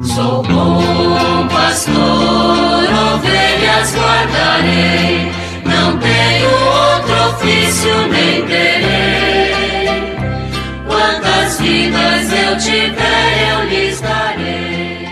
Sou bom pastor, ovelhas guardarei, não tenho outro ofício nem terei. Quantas vidas eu tiver, eu lhes darei.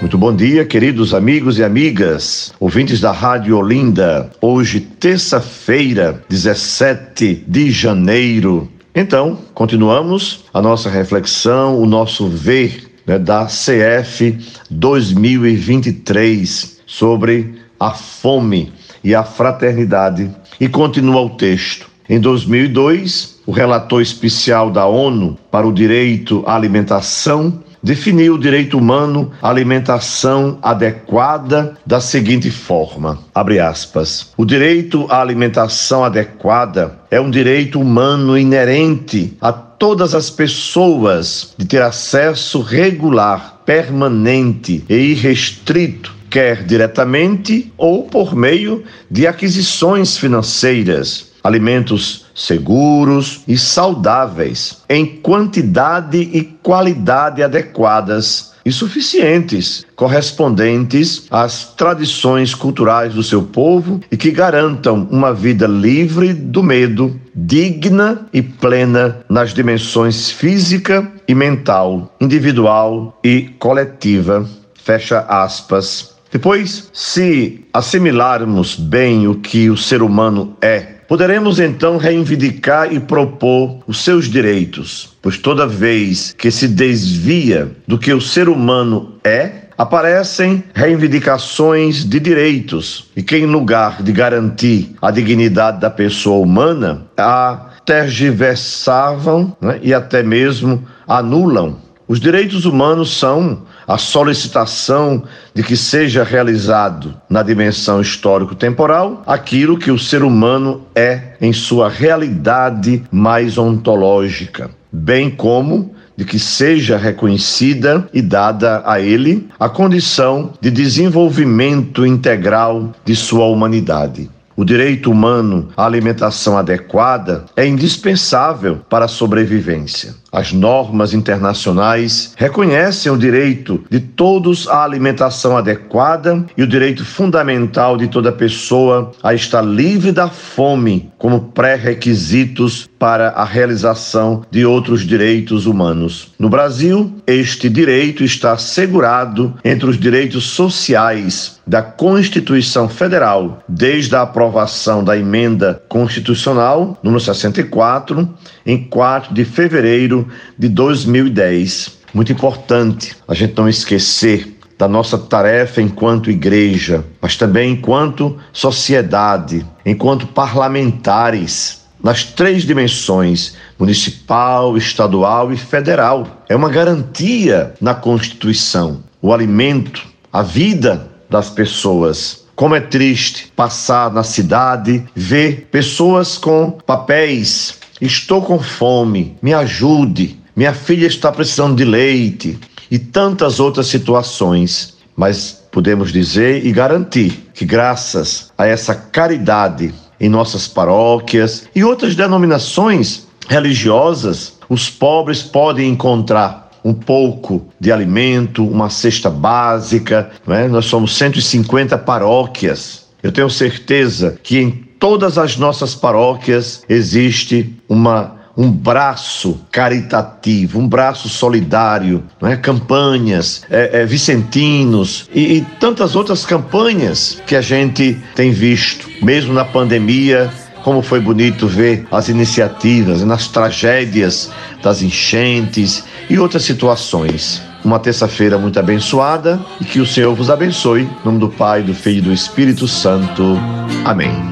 Muito bom dia, queridos amigos e amigas, ouvintes da Rádio Olinda. Hoje, terça-feira, 17 de janeiro. Então, continuamos a nossa reflexão, o nosso ver né, da CF 2023 sobre a fome e a fraternidade. E continua o texto. Em 2002, o relator especial da ONU para o direito à alimentação definiu o direito humano à alimentação adequada da seguinte forma: abre aspas. O direito à alimentação adequada é um direito humano inerente a todas as pessoas de ter acesso regular, permanente e irrestrito quer diretamente ou por meio de aquisições financeiras, alimentos seguros e saudáveis, em quantidade e qualidade adequadas e suficientes, correspondentes às tradições culturais do seu povo e que garantam uma vida livre do medo, digna e plena nas dimensões física e mental, individual e coletiva. Fecha aspas. Depois, se assimilarmos bem o que o ser humano é, Poderemos então reivindicar e propor os seus direitos, pois toda vez que se desvia do que o ser humano é, aparecem reivindicações de direitos e que, em lugar de garantir a dignidade da pessoa humana, a tergiversavam né, e até mesmo anulam. Os direitos humanos são a solicitação de que seja realizado na dimensão histórico-temporal aquilo que o ser humano é em sua realidade mais ontológica, bem como de que seja reconhecida e dada a ele a condição de desenvolvimento integral de sua humanidade. O direito humano à alimentação adequada é indispensável para a sobrevivência. As normas internacionais reconhecem o direito de todos à alimentação adequada e o direito fundamental de toda pessoa a estar livre da fome como pré-requisitos para a realização de outros direitos humanos. No Brasil, este direito está assegurado entre os direitos sociais da Constituição Federal, desde a aprovação da emenda constitucional número 64 em 4 de fevereiro de 2010. Muito importante a gente não esquecer da nossa tarefa enquanto igreja, mas também enquanto sociedade, enquanto parlamentares, nas três dimensões municipal, estadual e federal. É uma garantia na Constituição. O alimento, a vida das pessoas. Como é triste passar na cidade, ver pessoas com papéis Estou com fome, me ajude. Minha filha está precisando de leite e tantas outras situações. Mas podemos dizer e garantir que, graças a essa caridade em nossas paróquias e outras denominações religiosas, os pobres podem encontrar um pouco de alimento, uma cesta básica. É? Nós somos 150 paróquias. Eu tenho certeza que em todas as nossas paróquias existe uma um braço caritativo, um braço solidário, não é? campanhas, é, é, vicentinos e, e tantas outras campanhas que a gente tem visto, mesmo na pandemia. Como foi bonito ver as iniciativas nas tragédias das enchentes e outras situações. Uma terça-feira muito abençoada e que o Senhor vos abençoe. Em nome do Pai, do Filho e do Espírito Santo. Amém.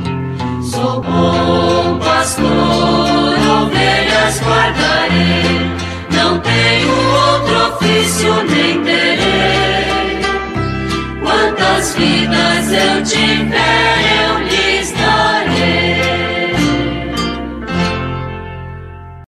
Sou bom pastor, ovelhas guardarei, não tenho outro ofício nem terei. Quantas vidas eu tiver.